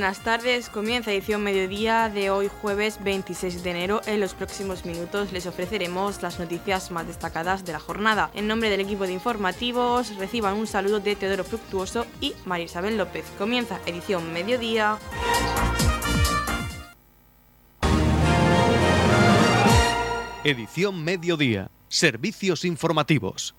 buenas tardes. Comienza edición mediodía de hoy jueves 26 de enero. En los próximos minutos les ofreceremos las noticias más destacadas de la jornada. En nombre del equipo de informativos reciban un saludo de Teodoro Fructuoso y María Isabel López. Comienza edición mediodía. Edición mediodía. Servicios informativos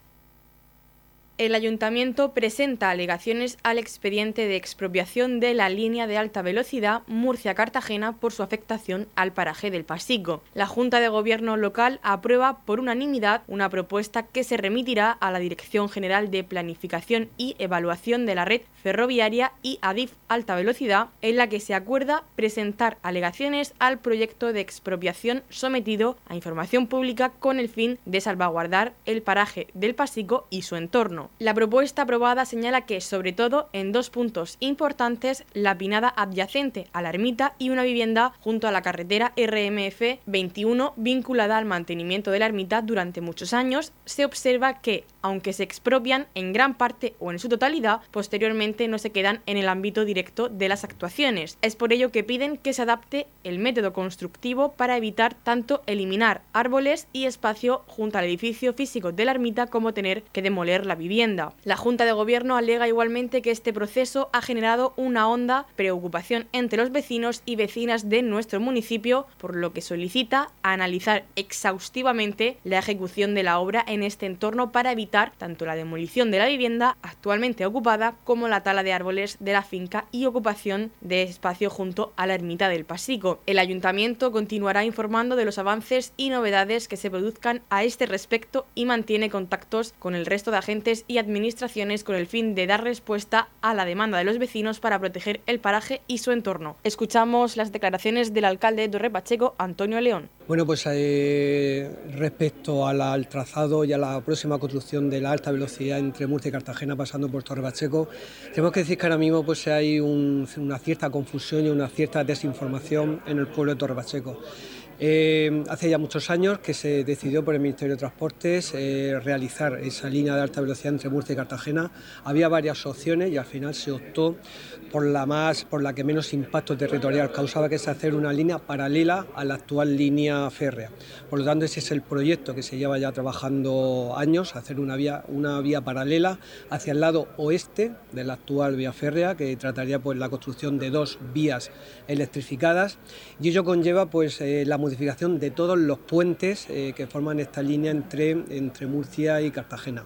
el ayuntamiento presenta alegaciones al expediente de expropiación de la línea de alta velocidad Murcia-Cartagena por su afectación al paraje del Pasico. La Junta de Gobierno local aprueba por unanimidad una propuesta que se remitirá a la Dirección General de Planificación y Evaluación de la Red Ferroviaria y ADIF Alta Velocidad, en la que se acuerda presentar alegaciones al proyecto de expropiación sometido a información pública con el fin de salvaguardar el paraje del Pasico y su entorno. La propuesta aprobada señala que, sobre todo, en dos puntos importantes, la pinada adyacente a la ermita y una vivienda junto a la carretera RMF 21 vinculada al mantenimiento de la ermita durante muchos años, se observa que, aunque se expropian en gran parte o en su totalidad, posteriormente no se quedan en el ámbito directo de las actuaciones. Es por ello que piden que se adapte el método constructivo para evitar tanto eliminar árboles y espacio junto al edificio físico de la ermita como tener que demoler la vivienda. La Junta de Gobierno alega igualmente que este proceso ha generado una honda preocupación entre los vecinos y vecinas de nuestro municipio, por lo que solicita analizar exhaustivamente la ejecución de la obra en este entorno para evitar tanto la demolición de la vivienda actualmente ocupada como la tala de árboles de la finca y ocupación de espacio junto a la ermita del Pasico. El ayuntamiento continuará informando de los avances y novedades que se produzcan a este respecto y mantiene contactos con el resto de agentes y administraciones con el fin de dar respuesta a la demanda de los vecinos para proteger el paraje y su entorno. Escuchamos las declaraciones del alcalde de Torre Pacheco, Antonio León. Bueno, pues eh, respecto al trazado y a la próxima construcción de la alta velocidad entre Murcia y Cartagena pasando por Torre Pacheco, tenemos que decir que ahora mismo pues, hay una cierta confusión y una cierta desinformación en el pueblo de Torre Pacheco. Eh, hace ya muchos años que se decidió por el Ministerio de Transportes eh, realizar esa línea de alta velocidad entre Murcia y Cartagena. Había varias opciones y al final se optó por la más, por la que menos impacto territorial causaba, que es hacer una línea paralela a la actual línea férrea. Por lo tanto, ese es el proyecto que se lleva ya trabajando años, hacer una vía, una vía paralela hacia el lado oeste de la actual vía férrea, que trataría pues la construcción de dos vías electrificadas y ello conlleva pues eh, la de todos los puentes eh, que forman esta línea entre, entre Murcia y Cartagena.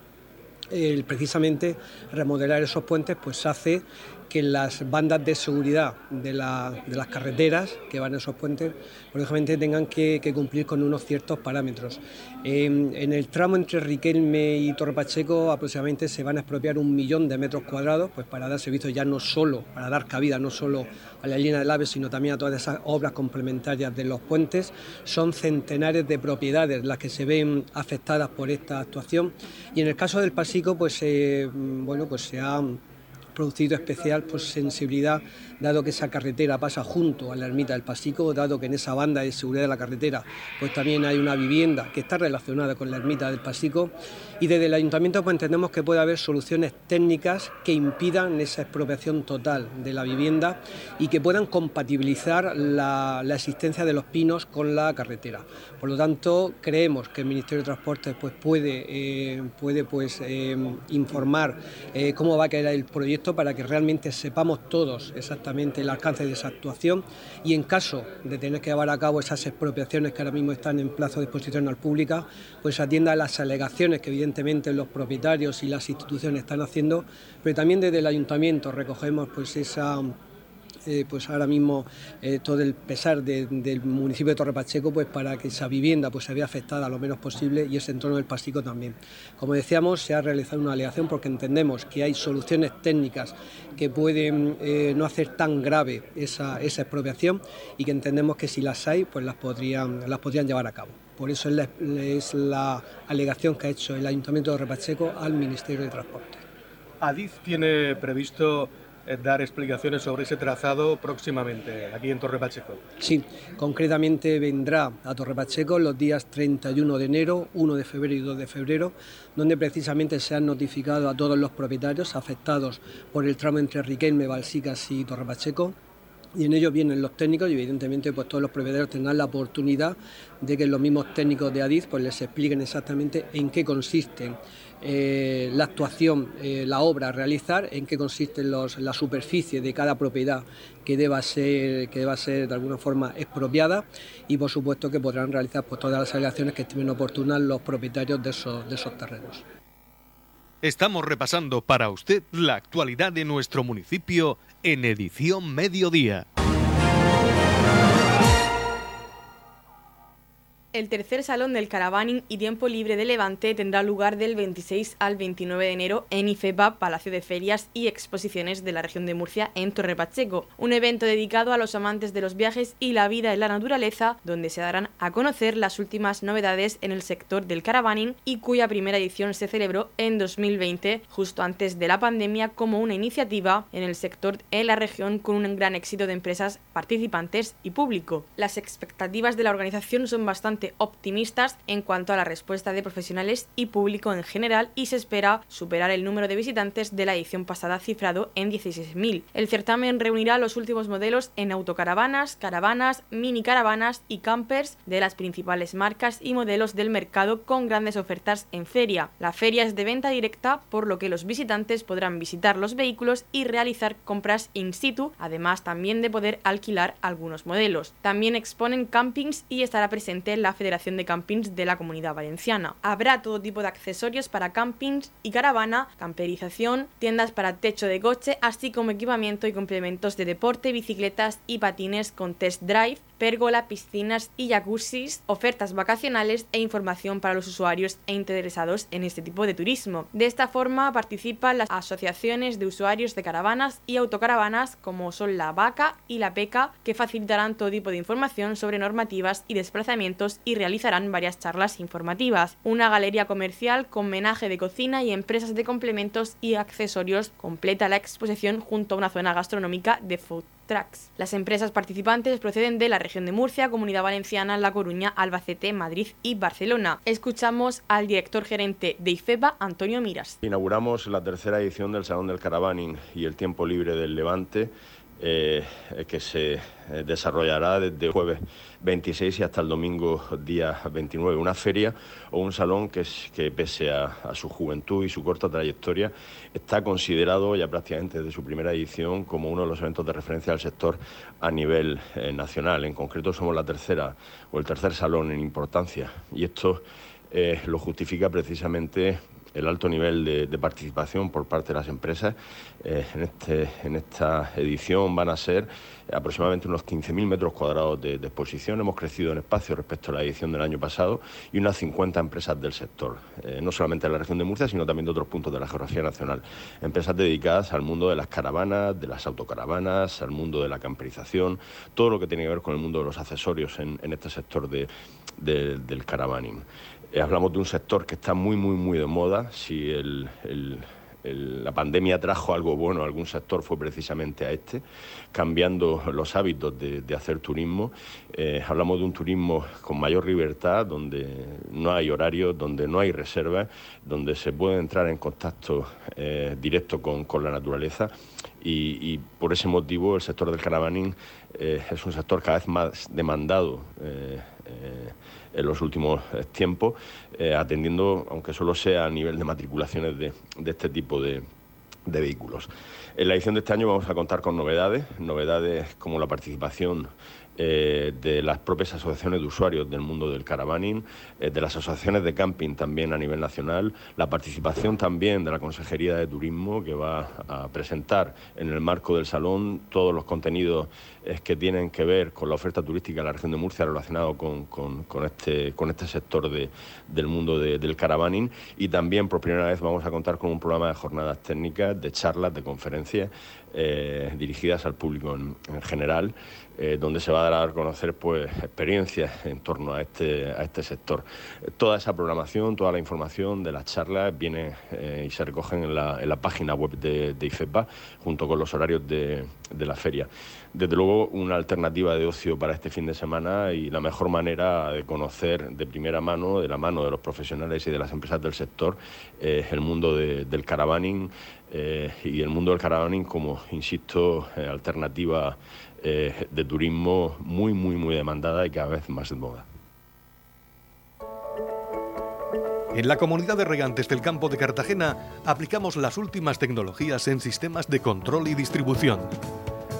precisamente remodelar esos puentes pues hace que las bandas de seguridad de, las carreteras que van a esos puentes, lógicamente tengan que, cumplir con unos ciertos parámetros. En, el tramo entre Riquelme y Torre Pacheco aproximadamente se van a expropiar un millón de metros cuadrados pues para dar servicio ya no solo, para dar cabida no solo a la línea del AVE, sino también a todas esas obras complementarias de los puentes. Son centenares de propiedades las que se ven afectadas por esta actuación y en el caso del Pasico pues, eh, bueno, pues se ha producido especial pues, sensibilidad, dado que esa carretera pasa junto a la ermita del Pasico, dado que en esa banda de seguridad de la carretera pues también hay una vivienda que está relacionada con la ermita del Pasico y desde el ayuntamiento pues, entendemos que puede haber soluciones técnicas que impidan esa expropiación total de la vivienda y que puedan compatibilizar la, existencia de los pinos con la carretera. Por lo tanto, creemos que el Ministerio de Transportes pues, puede, eh, puede pues, eh, informar eh, cómo va a quedar el proyecto para que realmente sepamos todos exactamente el alcance de esa actuación y en caso de tener que llevar a cabo esas expropiaciones que ahora mismo están en plazo de exposición al pública, pues atienda las alegaciones que evidentemente los propietarios y las instituciones están haciendo, pero también desde el ayuntamiento recogemos pues esa eh, pues ahora mismo eh, todo el pesar del municipio de Torre Pacheco pues para que esa vivienda pues se vea afectada lo menos posible y ese entorno del Pasico también. Como decíamos, se ha realizado una alegación porque entendemos que hay soluciones técnicas que pueden eh, no hacer tan grave esa, expropiación y que entendemos que si las hay pues las podrían, llevar a cabo. Por eso es la, es la alegación que ha hecho el Ayuntamiento de Torre Pacheco al Ministerio de Transporte. ¿Adif tiene previsto dar explicaciones sobre ese trazado próximamente aquí en Torre Pacheco. Sí, concretamente vendrá a Torre Pacheco los días 31 de enero, 1 de febrero y 2 de febrero, donde precisamente se han notificado a todos los propietarios afectados por el tramo entre Riquelme, Balsicas y Torre Pacheco y en ello vienen los técnicos y evidentemente pues todos los propietarios tendrán la oportunidad de que los mismos técnicos de ADIZ pues les expliquen exactamente en qué consisten eh, la actuación, eh, la obra a realizar, en qué consiste la superficie de cada propiedad que deba ser, que deba ser de alguna forma expropiada y por supuesto que podrán realizar pues, todas las alegaciones que estimen oportunas los propietarios de esos, de esos terrenos. Estamos repasando para usted la actualidad de nuestro municipio en edición mediodía. El tercer salón del Caravaning y Tiempo Libre de Levante tendrá lugar del 26 al 29 de enero en IFEPA, Palacio de Ferias y Exposiciones de la región de Murcia en Torre Pacheco, un evento dedicado a los amantes de los viajes y la vida en la naturaleza, donde se darán a conocer las últimas novedades en el sector del caravaning y cuya primera edición se celebró en 2020, justo antes de la pandemia, como una iniciativa en el sector en la región con un gran éxito de empresas participantes y público. Las expectativas de la organización son bastante optimistas en cuanto a la respuesta de profesionales y público en general y se espera superar el número de visitantes de la edición pasada cifrado en 16.000. El certamen reunirá los últimos modelos en autocaravanas, caravanas, mini caravanas y campers de las principales marcas y modelos del mercado con grandes ofertas en feria. La feria es de venta directa por lo que los visitantes podrán visitar los vehículos y realizar compras in situ, además también de poder alquilar algunos modelos. También exponen campings y estará presente la Federación de Campings de la Comunidad Valenciana. Habrá todo tipo de accesorios para campings y caravana, camperización, tiendas para techo de coche, así como equipamiento y complementos de deporte, bicicletas y patines con test drive, pérgola, piscinas y jacuzzis, ofertas vacacionales e información para los usuarios e interesados en este tipo de turismo. De esta forma participan las asociaciones de usuarios de caravanas y autocaravanas como son la VACA y la PECA que facilitarán todo tipo de información sobre normativas y desplazamientos y realizarán varias charlas informativas. Una galería comercial con menaje de cocina y empresas de complementos y accesorios completa la exposición junto a una zona gastronómica de food Las empresas participantes proceden de la región de Murcia, Comunidad Valenciana, La Coruña, Albacete, Madrid y Barcelona. Escuchamos al director gerente de IFEPA, Antonio Miras. Inauguramos la tercera edición del Salón del Caravaning y el Tiempo Libre del Levante eh, que se eh, desarrollará desde jueves 26 y hasta el domingo día 29. Una feria o un salón que, que pese a, su juventud y su corta trayectoria, está considerado ya prácticamente desde su primera edición como uno de los eventos de referencia del sector a nivel eh, nacional. En concreto somos la tercera o el tercer salón en importancia y esto lo justifica precisamente el alto nivel de, participación por parte de las empresas. Eh, en, este, en esta edición van a ser aproximadamente unos 15.000 metros cuadrados de, exposición. Hemos crecido en espacio respecto a la edición del año pasado y unas 50 empresas del sector, eh, no solamente de la región de Murcia, sino también de otros puntos de la geografía nacional. Empresas dedicadas al mundo de las caravanas, de las autocaravanas, al mundo de la camperización, todo lo que tiene que ver con el mundo de los accesorios en, este sector del caravaning. Eh, hablamos de un sector que está muy, muy, muy de moda. Si la pandemia trajo algo bueno a algún sector fue precisamente a este, cambiando los hábitos de, hacer turismo. Eh, hablamos de un turismo con mayor libertad, donde no hay horarios, donde no hay reservas, donde se puede entrar en contacto eh, directo con, la naturaleza y, por ese motivo el sector del caravaning es un sector cada vez más demandado en los últimos eh, tiempos, eh, atendiendo, aunque solo sea a nivel de matriculaciones de, este tipo de, de vehículos. En la edición de este año vamos a contar con novedades, novedades como la participación eh, de las propias asociaciones de usuarios del mundo del caravaning, eh, de las asociaciones de camping también a nivel nacional, la participación también de la Consejería de Turismo que va a presentar en el marco del salón todos los contenidos eh, que tienen que ver con la oferta turística de la región de Murcia relacionado con, este, con este sector del mundo del caravaning. Y también por primera vez vamos a contar con un programa de jornadas técnicas, de charlas, de conferencias dirigidas al público en general eh, donde se va a dar a conocer pues, experiencias en torno a este, a este sector. Toda esa programación, toda la información de las charlas viene eh, y se recogen en la, en la página web de, de, IFEPA junto con los horarios de, de la feria. Desde luego, una alternativa de ocio para este fin de semana y la mejor manera de conocer de primera mano, de la mano de los profesionales y de las empresas del sector, eh, el mundo del caravaning, y el mundo del caravaning como, insisto, alternativa de turismo muy, muy, muy demandada y cada vez más de moda. En la comunidad de regantes del campo de Cartagena aplicamos las últimas tecnologías en sistemas de control y distribución,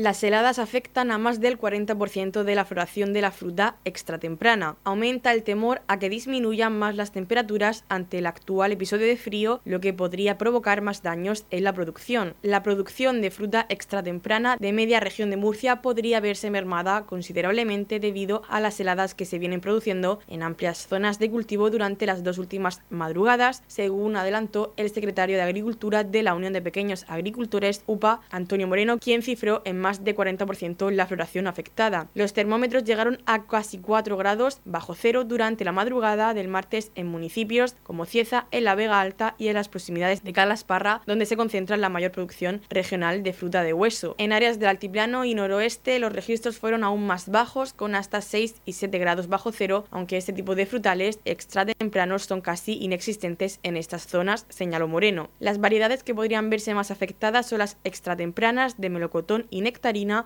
Las heladas afectan a más del 40% de la floración de la fruta extratemprana. Aumenta el temor a que disminuyan más las temperaturas ante el actual episodio de frío, lo que podría provocar más daños en la producción. La producción de fruta extratemprana de media región de Murcia podría verse mermada considerablemente debido a las heladas que se vienen produciendo en amplias zonas de cultivo durante las dos últimas madrugadas, según adelantó el secretario de Agricultura de la Unión de Pequeños Agricultores, UPA, Antonio Moreno, quien cifró en más más de 40% la floración afectada. Los termómetros llegaron a casi 4 grados bajo cero durante la madrugada del martes en municipios como Cieza, en la Vega Alta y en las proximidades de Calasparra, donde se concentra la mayor producción regional de fruta de hueso. En áreas del altiplano y noroeste los registros fueron aún más bajos, con hasta 6 y 7 grados bajo cero, aunque este tipo de frutales extra tempranos son casi inexistentes en estas zonas, señaló Moreno. Las variedades que podrían verse más afectadas son las extratempranas de melocotón y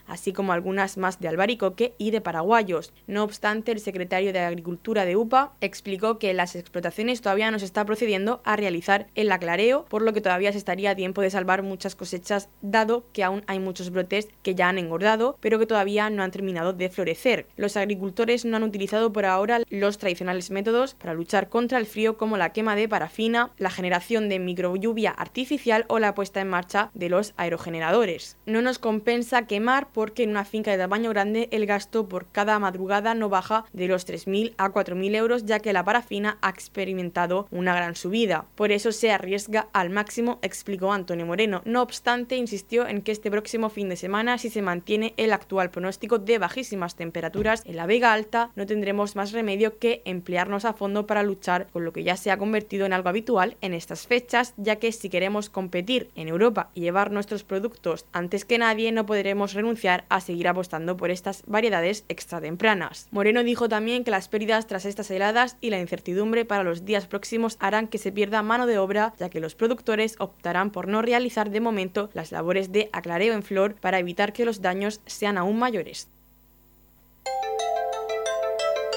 así como algunas más de albaricoque y de paraguayos. No obstante, el secretario de Agricultura de UPA explicó que las explotaciones todavía no se está procediendo a realizar el aclareo, por lo que todavía se estaría a tiempo de salvar muchas cosechas, dado que aún hay muchos brotes que ya han engordado, pero que todavía no han terminado de florecer. Los agricultores no han utilizado por ahora los tradicionales métodos para luchar contra el frío como la quema de parafina, la generación de microlluvia artificial o la puesta en marcha de los aerogeneradores. No nos compensa quemar porque en una finca de tamaño grande el gasto por cada madrugada no baja de los 3.000 a 4.000 euros ya que la parafina ha experimentado una gran subida. Por eso se arriesga al máximo, explicó Antonio Moreno. No obstante, insistió en que este próximo fin de semana, si se mantiene el actual pronóstico de bajísimas temperaturas en la Vega Alta, no tendremos más remedio que emplearnos a fondo para luchar con lo que ya se ha convertido en algo habitual en estas fechas, ya que si queremos competir en Europa y llevar nuestros productos antes que nadie, no renunciar a seguir apostando por estas variedades extratempranas. Moreno dijo también que las pérdidas tras estas heladas y la incertidumbre para los días próximos harán que se pierda mano de obra, ya que los productores optarán por no realizar de momento las labores de aclareo en flor para evitar que los daños sean aún mayores.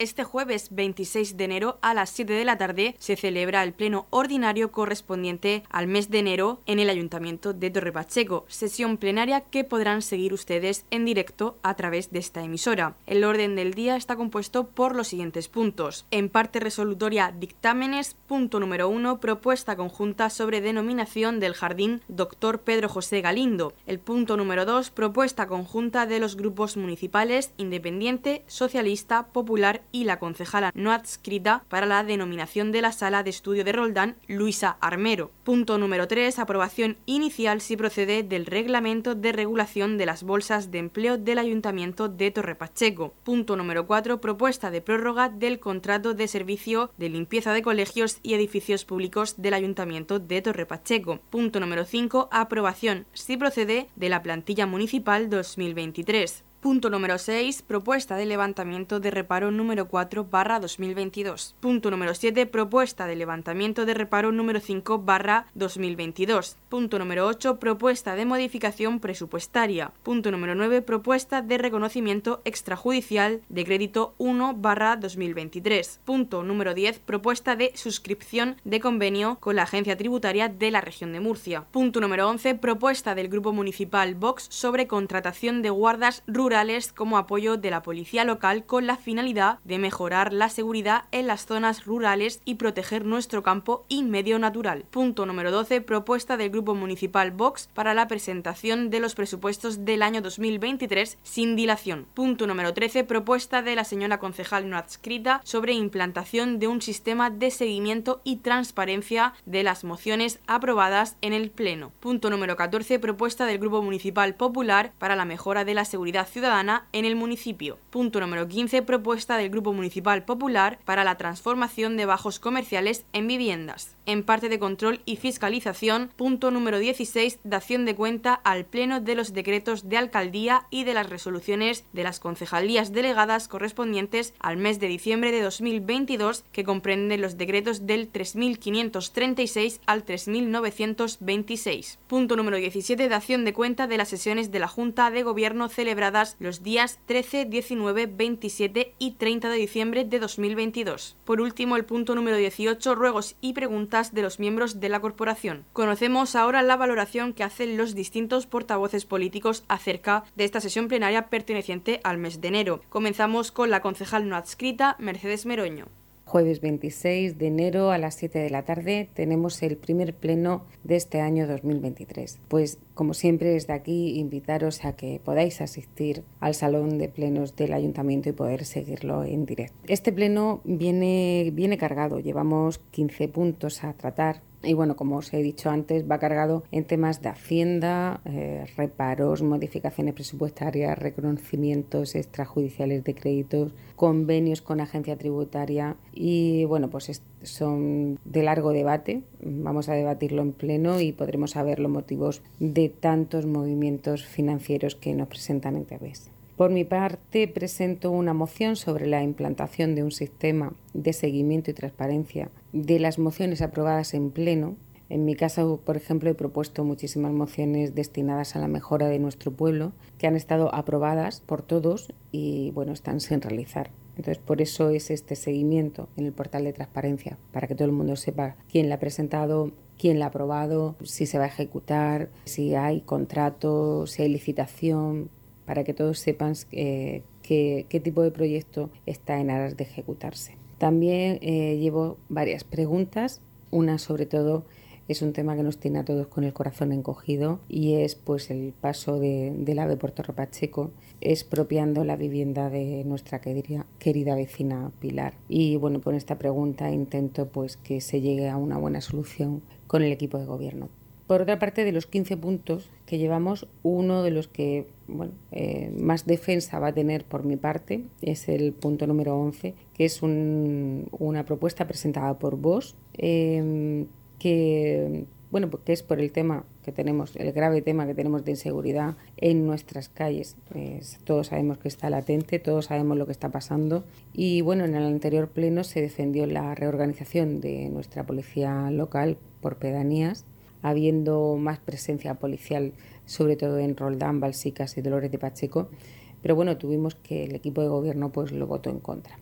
Este jueves 26 de enero a las 7 de la tarde se celebra el pleno ordinario correspondiente al mes de enero en el Ayuntamiento de Torre Pacheco, sesión plenaria que podrán seguir ustedes en directo a través de esta emisora. El orden del día está compuesto por los siguientes puntos. En parte resolutoria dictámenes, punto número 1, propuesta conjunta sobre denominación del jardín Dr. Pedro José Galindo. El punto número 2, propuesta conjunta de los grupos municipales Independiente, Socialista, Popular y la concejala no adscrita para la denominación de la sala de estudio de Roldán, Luisa Armero. Punto número 3. Aprobación inicial si procede del reglamento de regulación de las bolsas de empleo del Ayuntamiento de Torrepacheco. Punto número 4. Propuesta de prórroga del contrato de servicio de limpieza de colegios y edificios públicos del Ayuntamiento de Torrepacheco. Punto número 5. Aprobación si procede de la plantilla municipal 2023. Punto número 6. Propuesta de levantamiento de reparo número 4 barra 2022. Punto número 7. Propuesta de levantamiento de reparo número 5 barra 2022. Punto número 8. Propuesta de modificación presupuestaria. Punto número 9. Propuesta de reconocimiento extrajudicial de crédito 1 barra 2023. Punto número 10. Propuesta de suscripción de convenio con la Agencia Tributaria de la Región de Murcia. Punto número 11. Propuesta del Grupo Municipal Vox sobre contratación de guardas rurales como apoyo de la policía local con la finalidad de mejorar la seguridad en las zonas rurales y proteger nuestro campo y medio natural. Punto número 12. Propuesta del Grupo Municipal Vox para la presentación de los presupuestos del año 2023 sin dilación. Punto número 13. Propuesta de la señora concejal no adscrita sobre implantación de un sistema de seguimiento y transparencia de las mociones aprobadas en el Pleno. Punto número 14. Propuesta del Grupo Municipal Popular para la mejora de la seguridad ciudadana en el municipio. Punto número 15. Propuesta del Grupo Municipal Popular para la transformación de bajos comerciales en viviendas. En parte de control y fiscalización. Punto número 16. Dación de cuenta al Pleno de los decretos de alcaldía y de las resoluciones de las concejalías delegadas correspondientes al mes de diciembre de 2022 que comprenden los decretos del 3536 al 3926. Punto número 17. Dación de cuenta de las sesiones de la Junta de Gobierno celebradas los días 13, 19, 27 y 30 de diciembre de 2022. Por último, el punto número 18. Ruegos y preguntas de los miembros de la corporación. Conocemos ahora la valoración que hacen los distintos portavoces políticos acerca de esta sesión plenaria perteneciente al mes de enero. Comenzamos con la concejal no adscrita, Mercedes Meroño. Jueves 26 de enero a las 7 de la tarde tenemos el primer pleno de este año 2023. Pues como siempre desde aquí invitaros a que podáis asistir al salón de plenos del ayuntamiento y poder seguirlo en directo. Este pleno viene, viene cargado, llevamos 15 puntos a tratar y bueno, como os he dicho antes, va cargado en temas de hacienda, eh, reparos, modificaciones presupuestarias, reconocimientos extrajudiciales de créditos, convenios con agencia tributaria y bueno, pues son de largo debate. Vamos a debatirlo en pleno y podremos saber los motivos de tantos movimientos financieros que nos presentan en TVs. Por mi parte, presento una moción sobre la implantación de un sistema de seguimiento y transparencia de las mociones aprobadas en pleno. En mi caso, por ejemplo, he propuesto muchísimas mociones destinadas a la mejora de nuestro pueblo que han estado aprobadas por todos y bueno, están sin realizar. Entonces, por eso es este seguimiento en el portal de transparencia, para que todo el mundo sepa quién la ha presentado, quién la ha aprobado, si se va a ejecutar, si hay contrato, si hay licitación, para que todos sepan eh, qué, tipo de proyecto está en aras de ejecutarse. También eh, llevo varias preguntas, una sobre todo es un tema que nos tiene a todos con el corazón encogido y es pues el paso de, del ave por Torre Pacheco expropiando la vivienda de nuestra querida, querida vecina Pilar. Y bueno, con esta pregunta intento pues que se llegue a una buena solución con el equipo de gobierno. Por otra parte, de los 15 puntos que llevamos, uno de los que bueno, eh, más defensa va a tener por mi parte es el punto número 11, que es una propuesta presentada por vos, em, que bueno, porque es por el tema que tenemos, el grave tema que tenemos de inseguridad en nuestras calles. Pues todos sabemos que está latente, todos sabemos lo que está pasando. Y bueno, en el anterior pleno se defendió la reorganización de nuestra policía local por pedanías habiendo más presencia policial, sobre todo en Roldán, Balsicas y Dolores de Pacheco, pero bueno, tuvimos que el equipo de gobierno pues lo votó en contra.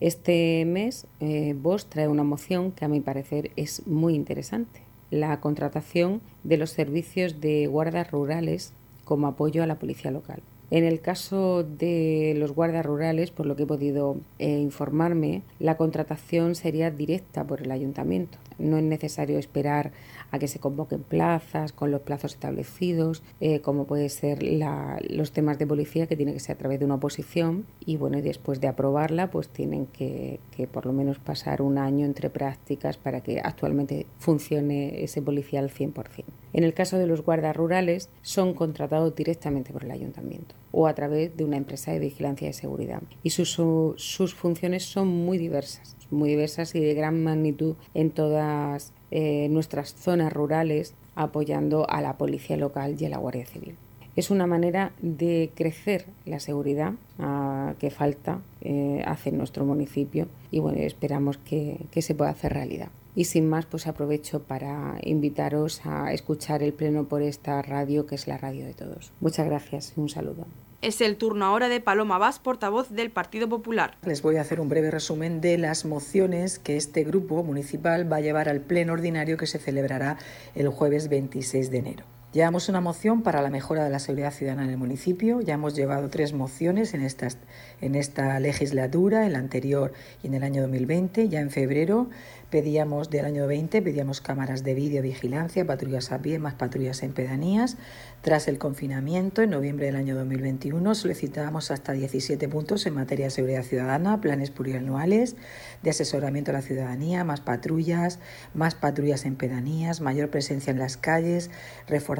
Este mes eh, vos trae una moción que a mi parecer es muy interesante, la contratación de los servicios de guardas rurales como apoyo a la policía local. En el caso de los guardas rurales, por lo que he podido eh, informarme, la contratación sería directa por el ayuntamiento. No es necesario esperar a que se convoquen plazas con los plazos establecidos, eh, como puede ser los temas de policía, que tiene que ser a través de una oposición. Y bueno, después de aprobarla, pues tienen que, por lo menos pasar un año entre prácticas para que actualmente funcione ese policía al 100%. En el caso de los guardas rurales, son contratados directamente por el ayuntamiento o a través de una empresa de vigilancia de seguridad. Y sus, sus funciones son muy diversas, muy diversas y de gran magnitud en todas eh, nuestras zonas rurales apoyando a la policía local y a la Guardia Civil. Es una manera de crecer la seguridad ah, que falta eh, hace nuestro municipio y bueno, esperamos que, que se pueda hacer realidad. Y sin más, pues aprovecho para invitaros a escuchar el pleno por esta radio que es la radio de todos. Muchas gracias y un saludo. Es el turno ahora de Paloma Vaz, portavoz del Partido Popular. Les voy a hacer un breve resumen de las mociones que este grupo municipal va a llevar al pleno ordinario que se celebrará el jueves 26 de enero. Llevamos una moción para la mejora de la seguridad ciudadana en el municipio. Ya hemos llevado tres mociones en, en esta legislatura, en la anterior y en el año 2020. Ya en febrero pedíamos, del año 20, pedíamos cámaras de videovigilancia, patrullas a pie, más patrullas en pedanías. Tras el confinamiento, en noviembre del año 2021, solicitábamos hasta 17 puntos en materia de seguridad ciudadana, planes plurianuales de asesoramiento a la ciudadanía, más patrullas, más patrullas en pedanías, mayor presencia en las calles,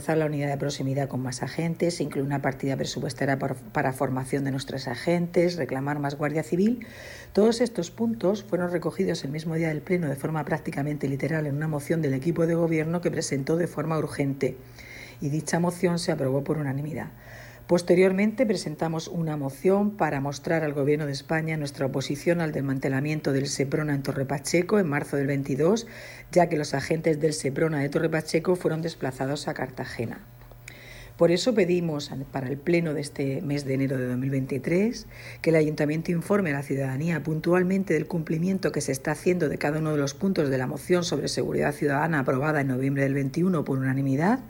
reforzar la unidad de proximidad con más agentes, incluir una partida presupuestaria para formación de nuestros agentes, reclamar más Guardia Civil. Todos estos puntos fueron recogidos el mismo día del Pleno de forma prácticamente literal en una moción del equipo de gobierno que presentó de forma urgente y dicha moción se aprobó por unanimidad. Posteriormente presentamos una moción para mostrar al Gobierno de España nuestra oposición al desmantelamiento del SEPRONA en Torre Pacheco en marzo del 22, ya que los agentes del SEPRONA de Torre Pacheco fueron desplazados a Cartagena. Por eso pedimos para el pleno de este mes de enero de 2023 que el Ayuntamiento informe a la ciudadanía puntualmente del cumplimiento que se está haciendo de cada uno de los puntos de la moción sobre seguridad ciudadana aprobada en noviembre del 21 por unanimidad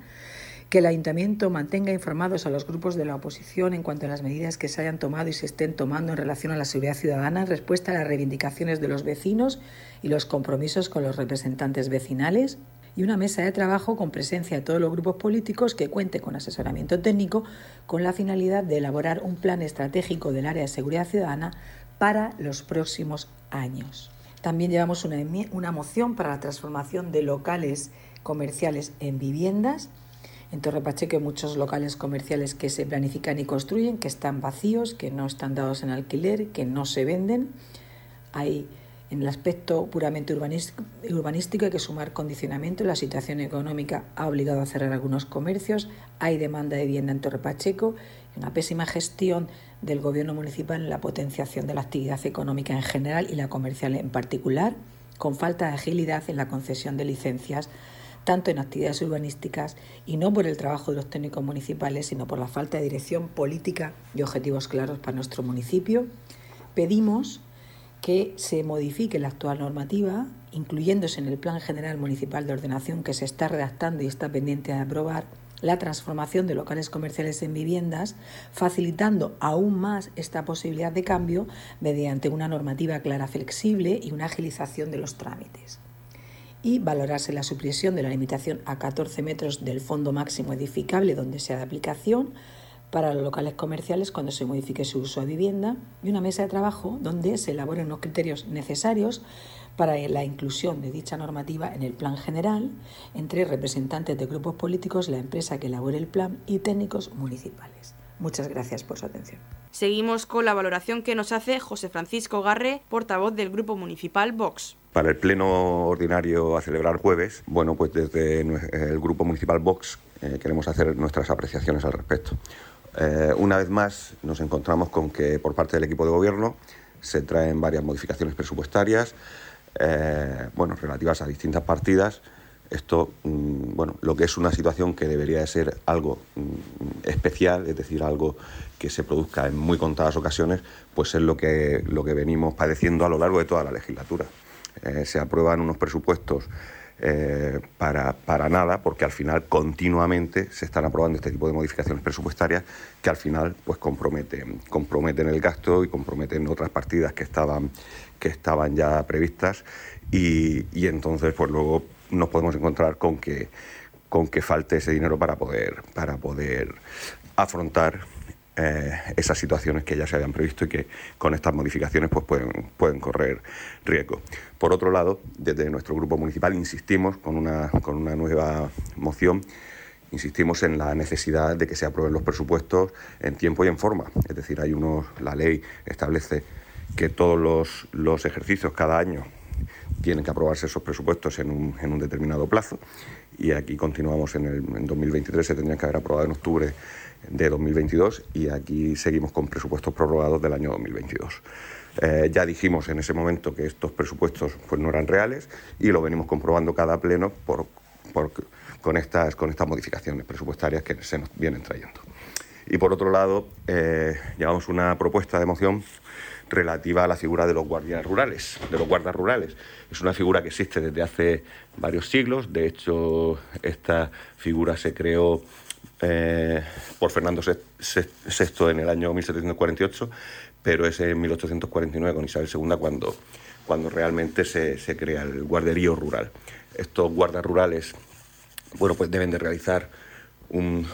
que el Ayuntamiento mantenga informados a los grupos de la oposición en cuanto a las medidas que se hayan tomado y se estén tomando en relación a la seguridad ciudadana en respuesta a las reivindicaciones de los vecinos y los compromisos con los representantes vecinales y una mesa de trabajo con presencia de todos los grupos políticos que cuente con asesoramiento técnico con la finalidad de elaborar un plan estratégico del área de seguridad ciudadana para los próximos años. También llevamos una, una moción para la transformación de locales comerciales en viviendas en Torre Pacheco hay muchos locales comerciales que se planifican y construyen, que están vacíos, que no están dados en alquiler, que no se venden. Hay en el aspecto puramente urbanístico hay que sumar condicionamiento. La situación económica ha obligado a cerrar algunos comercios. Hay demanda de vivienda en Torre Pacheco. Una pésima gestión del gobierno municipal en la potenciación de la actividad económica en general y la comercial en particular, con falta de agilidad en la concesión de licencias tanto en actividades urbanísticas y no por el trabajo de los técnicos municipales, sino por la falta de dirección política y objetivos claros para nuestro municipio. Pedimos que se modifique la actual normativa, incluyéndose en el Plan General Municipal de Ordenación que se está redactando y está pendiente de aprobar, la transformación de locales comerciales en viviendas, facilitando aún más esta posibilidad de cambio mediante una normativa clara, flexible y una agilización de los trámites y valorarse la supresión de la limitación a 14 metros del fondo máximo edificable donde sea de aplicación para los locales comerciales cuando se modifique su uso de vivienda y una mesa de trabajo donde se elaboren los criterios necesarios para la inclusión de dicha normativa en el plan general entre representantes de grupos políticos, la empresa que elabore el plan y técnicos municipales. Muchas gracias por su atención. Seguimos con la valoración que nos hace José Francisco Garre, portavoz del Grupo Municipal Vox. Para el pleno ordinario a celebrar jueves, bueno, pues desde el Grupo Municipal Vox eh, queremos hacer nuestras apreciaciones al respecto. Eh, una vez más nos encontramos con que por parte del equipo de gobierno se traen varias modificaciones presupuestarias, eh, bueno, relativas a distintas partidas. Esto, mm, bueno, lo que es una situación que debería de ser algo mm, especial, es decir, algo que se produzca en muy contadas ocasiones, pues es lo que, lo que venimos padeciendo a lo largo de toda la legislatura. Eh, se aprueban unos presupuestos eh, para, para, nada, porque al final continuamente se están aprobando este tipo de modificaciones presupuestarias que al final pues comprometen, comprometen el gasto y comprometen otras partidas que estaban, que estaban ya previstas y, y entonces pues luego nos podemos encontrar con que, con que falte ese dinero para poder, para poder afrontar eh, esas situaciones que ya se habían previsto y que con estas modificaciones pues pueden, pueden correr riesgo. Por otro lado, desde nuestro grupo municipal insistimos con una, con una nueva moción insistimos en la necesidad de que se aprueben los presupuestos en tiempo y en forma. Es decir, hay unos, la ley establece que todos los, los ejercicios cada año tienen que aprobarse esos presupuestos en un, determinado plazo y aquí continuamos en, el, en 2023, se tendrían que haber aprobado en octubre de 2022 y aquí seguimos con presupuestos prorrogados del año 2022. Eh, ya dijimos en ese momento que estos presupuestos pues, no eran reales y lo venimos comprobando cada pleno por, con, estas, con estas modificaciones presupuestarias que se nos vienen trayendo. Y por otro lado, eh, llevamos una propuesta de moción relativa a la figura de los guardias rurales, de los guardas rurales. Es una figura que existe desde hace varios siglos, de hecho esta figura se creó eh, por Fernando VI en el año 1748, pero es en 1849 con Isabel II cuando, cuando realmente se, se crea el guarderío rural. Estos guardas rurales bueno, pues deben de realizar un,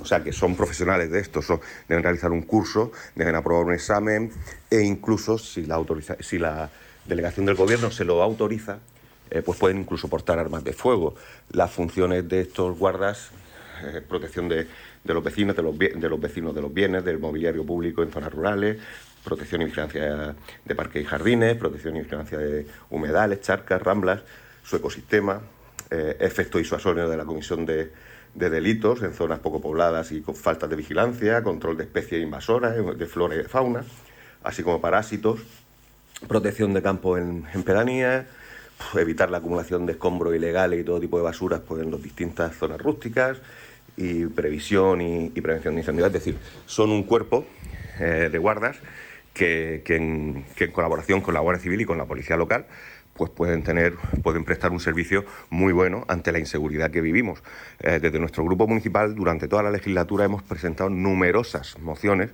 o sea, que son profesionales de esto, deben realizar un curso, deben aprobar un examen e incluso si la, autoriza, si la delegación del gobierno se lo autoriza, eh, pues pueden incluso portar armas de fuego. Las funciones de estos guardas, eh, protección de, los vecinos, de los, de los vecinos de los bienes, del mobiliario público en zonas rurales, protección y vigilancia de parques y jardines, protección y vigilancia de humedales, charcas, ramblas, su ecosistema, eh, efecto disuasorio de la Comisión de, Delitos en zonas poco pobladas y con faltas de vigilancia, control de especies invasoras, eh, de flora y de fauna, así como parásitos, protección de campos en, pedanías, pues, evitar la acumulación de escombros ilegales y todo tipo de basuras pues, en las distintas zonas rústicas, y previsión y, prevención de incendios. Es decir, son un cuerpo eh, de guardas que, en, que, en, colaboración con la Guardia Civil y con la Policía Local pues pueden tener, pueden prestar un servicio muy bueno ante la inseguridad que vivimos. Eh, desde nuestro grupo municipal, durante toda la legislatura, hemos presentado numerosas mociones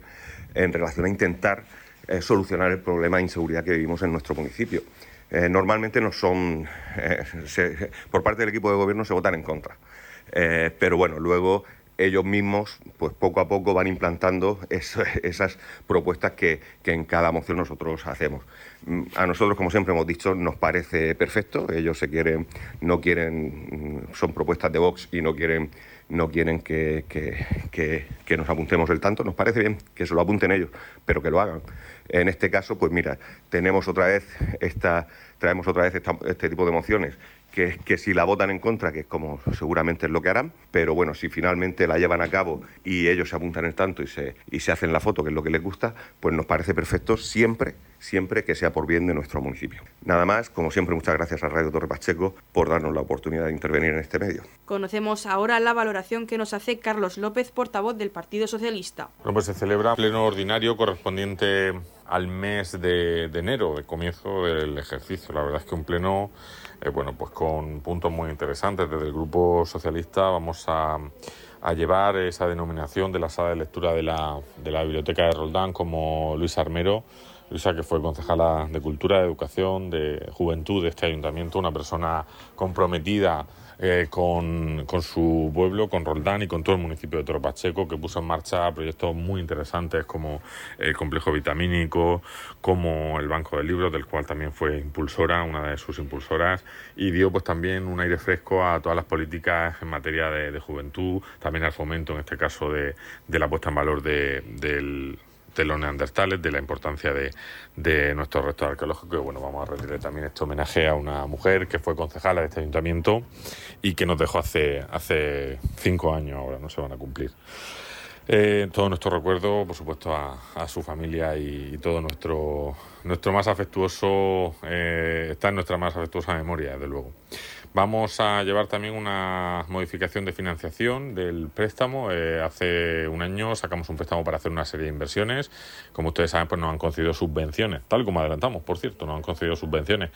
en relación a intentar eh, solucionar el problema de inseguridad que vivimos en nuestro municipio. Eh, normalmente no son, por parte del equipo de gobierno se votan en contra. pero bueno, luego ellos mismos, pues poco a poco van implantando esas propuestas que, en cada moción nosotros hacemos. Mm, a nosotros, como siempre hemos dicho, nos parece perfecto. Ellos se quieren, no quieren, mm, son propuestas de Vox y no quieren, no quieren que, que, nos apuntemos el tanto. Nos parece bien que se lo apunten ellos, pero que lo hagan. En este caso, pues mira, tenemos otra vez esta, traemos otra vez este tipo de mociones que, si la votan en contra, que es como seguramente es lo que harán, pero bueno, si finalmente la llevan a cabo y ellos se apuntan en tanto y se, y se hacen la foto, que es lo que les gusta, pues nos parece perfecto siempre, siempre que sea por bien de nuestro municipio. Nada más, como siempre, muchas gracias a Radio Torre Pacheco por darnos la oportunidad de intervenir en este medio. Conocemos ahora la valoración que nos hace Carlos López, portavoz del Partido Socialista. Bueno, pues se celebra pleno ordinario correspondiente al mes de, de enero, de comienzo del ejercicio. La verdad es que un pleno eh, bueno, pues con puntos muy interesantes. Desde el Grupo Socialista vamos a, llevar esa denominación de la sala de lectura de la, de la Biblioteca de Roldán como Luis Armero. Luisa, que fue concejala de Cultura, de Educación, de Juventud de este ayuntamiento, una persona comprometida eh, con, su pueblo, con Roldán y con todo el municipio de Toro Pacheco, que puso en marcha proyectos muy interesantes como el complejo vitamínico, como el Banco de Libros, del cual también fue impulsora, una de sus impulsoras, y dio pues también un aire fresco a todas las políticas en materia de, juventud, también al fomento, en este caso, de, la puesta en valor del de los neandertales, de la importancia de, de nuestro resto arqueológico. Y bueno, vamos a retirar también este homenaje a una mujer que fue concejala de este ayuntamiento y que nos dejó hace, hace cinco años, ahora no se van a cumplir. Eh, todo nuestro recuerdo, por supuesto, a, su familia y, todo nuestro, nuestro más afectuoso, eh, está en nuestra más afectuosa memoria, desde luego. Vamos a llevar también una modificación de financiación del préstamo. Eh, hace un año sacamos un préstamo para hacer una serie de inversiones. Como ustedes saben, pues nos han concedido subvenciones, tal como adelantamos, por cierto, nos han concedido subvenciones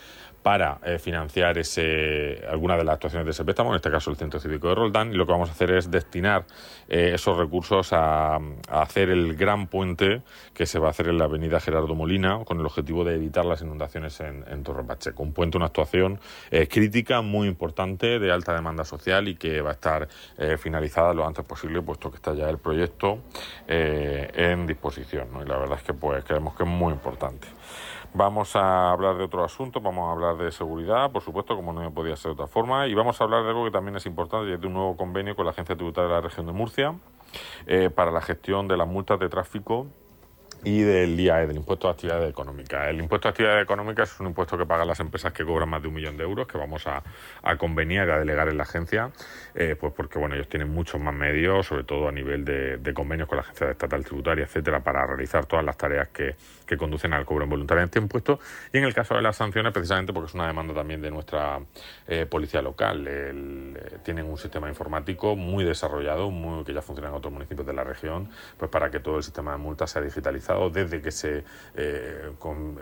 para eh, financiar ese, algunas de las actuaciones de ese préstamo, en este caso el Centro Cívico de Roldán, y lo que vamos a hacer es destinar eh, esos recursos a, hacer el gran puente que se va a hacer en la avenida Gerardo Molina, con el objetivo de evitar las inundaciones en, en Torre Pacheco. Un puente, una actuación crítica, muy importante, de alta demanda social y que va a estar eh, finalizada lo antes posible, puesto que está ya el proyecto eh, en disposición. Y la verdad es que pues creemos que es muy importante. Vamos a hablar de otro asunto, vamos a hablar de seguridad, por supuesto, como no podía ser de otra forma, y vamos a hablar de algo que también es importante, y es de un nuevo convenio con la Agencia Tributaria de la Región de Murcia eh, para la gestión de las multas de tráfico y del IAE, del impuesto de actividad económica. El impuesto de actividad económica es un impuesto que pagan las empresas que cobran más de un millón de euros, que vamos a, a conveniar, a delegar en la agencia, eh, pues porque bueno, ellos tienen muchos más medios, sobre todo a nivel de, convenios con la agencia estatal tributaria, etcétera, para realizar todas las tareas que, que conducen al cobro involuntario de este impuesto. Y en el caso de las sanciones, precisamente porque es una demanda también de nuestra eh, policía local. Eh, tienen un sistema informático muy desarrollado, muy, que ya funciona en otros municipios de la región, pues para que todo el sistema de multas sea digitalizado desde que se, eh,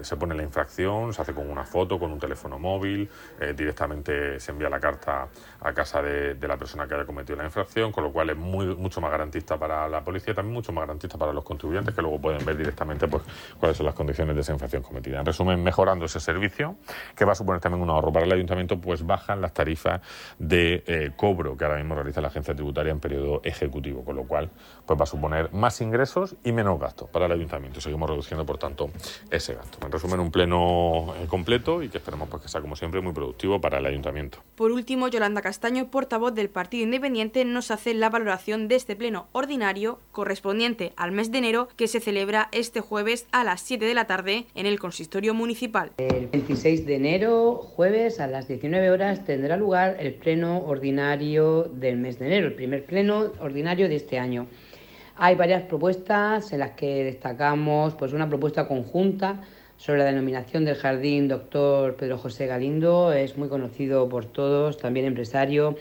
se pone la infracción, se hace con una foto, con un teléfono móvil, eh, directamente se envía la carta a casa de, la persona que haya cometido la infracción, con lo cual es mucho más garantista para la policía también mucho más garantista para los contribuyentes que luego pueden ver directamente pues, cuáles son las condiciones de esa infracción cometida. En resumen, mejorando ese servicio, que va a suponer también un ahorro para el ayuntamiento, pues bajan las tarifas de eh, cobro que ahora mismo realiza la agencia tributaria en periodo ejecutivo, con lo cual pues va a suponer más ingresos y menos gastos para el ayuntamiento. Seguimos reduciendo, por tanto, ese gasto. En resumen, un pleno eh, completo y que esperemos pues, que sea, como siempre, muy productivo para el ayuntamiento. Por último, Yolanda Castaño, portavoz del Partido Independiente, nos hace la valoración de este pleno ordinario correspondiente al mes de enero que se celebra este jueves a las 7 de la tarde en el consistorio municipal. El 26 de enero, jueves, a las 19 horas, tendrá lugar el pleno ordinario del mes de enero, el primer pleno ordinario de este año. Hay varias propuestas en las que destacamos pues una propuesta conjunta sobre la denominación del jardín doctor Pedro José Galindo, es muy conocido por todos, también empresario,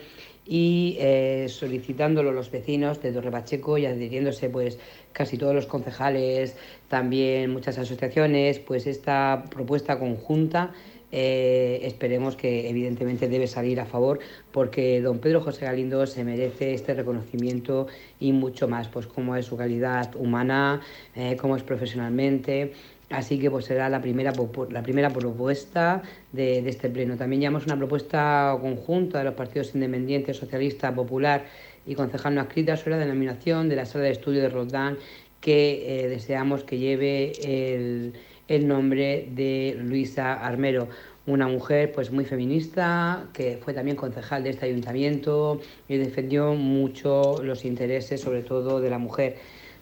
y eh, solicitándolo los vecinos de Torre Pacheco y adhiriéndose pues casi todos los concejales, también muchas asociaciones, pues esta propuesta conjunta eh, esperemos que evidentemente debe salir a favor porque don Pedro José Galindo se merece este reconocimiento y mucho más, pues como es su calidad humana, eh, como es profesionalmente. Así que pues será la primera, la primera propuesta de, este pleno. También llevamos una propuesta conjunta de los partidos independientes, socialista, popular y concejal no escrita sobre la denominación de la sala de estudio de Roldán que eh, deseamos que lleve el, el nombre de Luisa Armero, una mujer pues muy feminista que fue también concejal de este ayuntamiento y defendió mucho los intereses sobre todo de la mujer.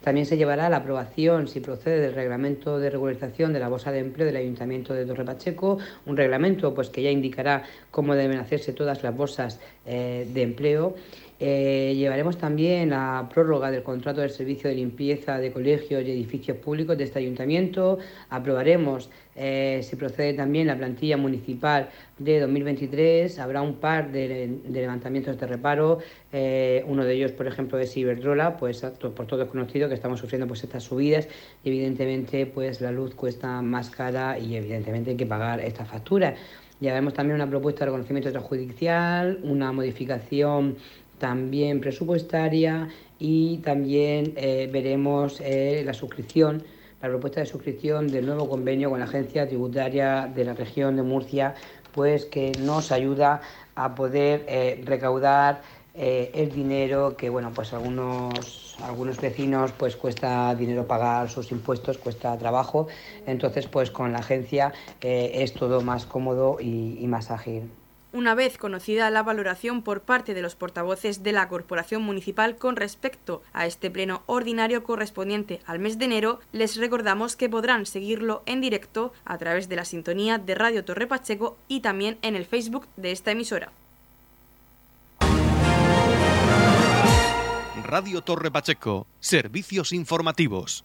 También se llevará la aprobación, si procede, del reglamento de regularización de la bolsa de empleo del Ayuntamiento de Torre Pacheco, un reglamento pues, que ya indicará cómo deben hacerse todas las bolsas eh, de empleo. Eh, llevaremos también la prórroga del contrato del servicio de limpieza de colegios y edificios públicos de este ayuntamiento. Aprobaremos, eh, si procede también, la plantilla municipal de 2023. Habrá un par de, levantamientos de reparo. Eh, uno de ellos, por ejemplo, es Iberdrola, pues por todo es conocido que estamos sufriendo pues estas subidas. evidentemente, pues la luz cuesta más cara y evidentemente hay que pagar esta factura. Llevaremos también una propuesta de reconocimiento extrajudicial, una modificación también presupuestaria y también eh, veremos eh, la suscripción, la propuesta de suscripción del nuevo convenio con la Agencia Tributaria de la región de Murcia, pues que nos ayuda a poder eh, recaudar el dinero que bueno pues algunos algunos vecinos pues cuesta dinero pagar sus impuestos cuesta trabajo. Entonces pues con la agencia es todo más cómodo y más ágil una vez conocida la valoración por parte de los portavoces de la Corporación Municipal con respecto a este pleno ordinario correspondiente al mes de enero, les recordamos que podrán seguirlo en directo a través de la sintonía de Radio Torre Pacheco y también en el Facebook de esta emisora. Radio Torre Pacheco, servicios informativos.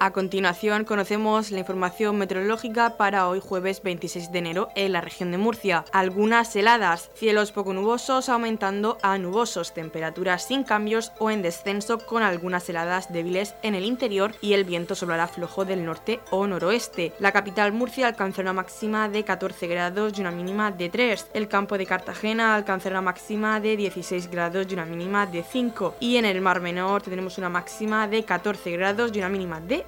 A continuación conocemos la información meteorológica para hoy jueves 26 de enero en la región de Murcia. Algunas heladas, cielos poco nubosos aumentando a nubosos, temperaturas sin cambios o en descenso con algunas heladas débiles en el interior y el viento soplará flojo del norte o noroeste. La capital Murcia alcanzará una máxima de 14 grados y una mínima de 3. El campo de Cartagena alcanzará una máxima de 16 grados y una mínima de 5. Y en el Mar Menor tendremos una máxima de 14 grados y una mínima de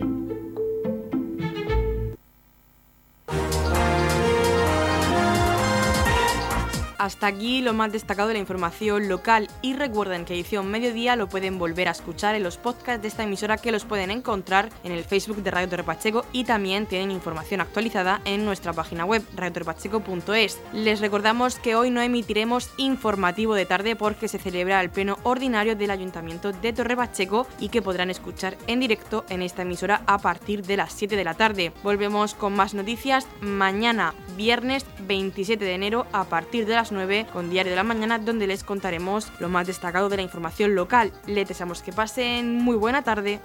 Hasta aquí lo más destacado de la información local y recuerden que edición mediodía lo pueden volver a escuchar en los podcasts de esta emisora que los pueden encontrar en el Facebook de Radio Torre Pacheco y también tienen información actualizada en nuestra página web radiotorrepacheco.es. Les recordamos que hoy no emitiremos informativo de tarde porque se celebra el pleno ordinario del Ayuntamiento de Torre Pacheco y que podrán escuchar en directo en esta emisora a partir de las 7 de la tarde. Volvemos con más noticias mañana, viernes 27 de enero a partir de las 9 con Diario de la Mañana donde les contaremos lo más destacado de la información local. Les deseamos que pasen muy buena tarde.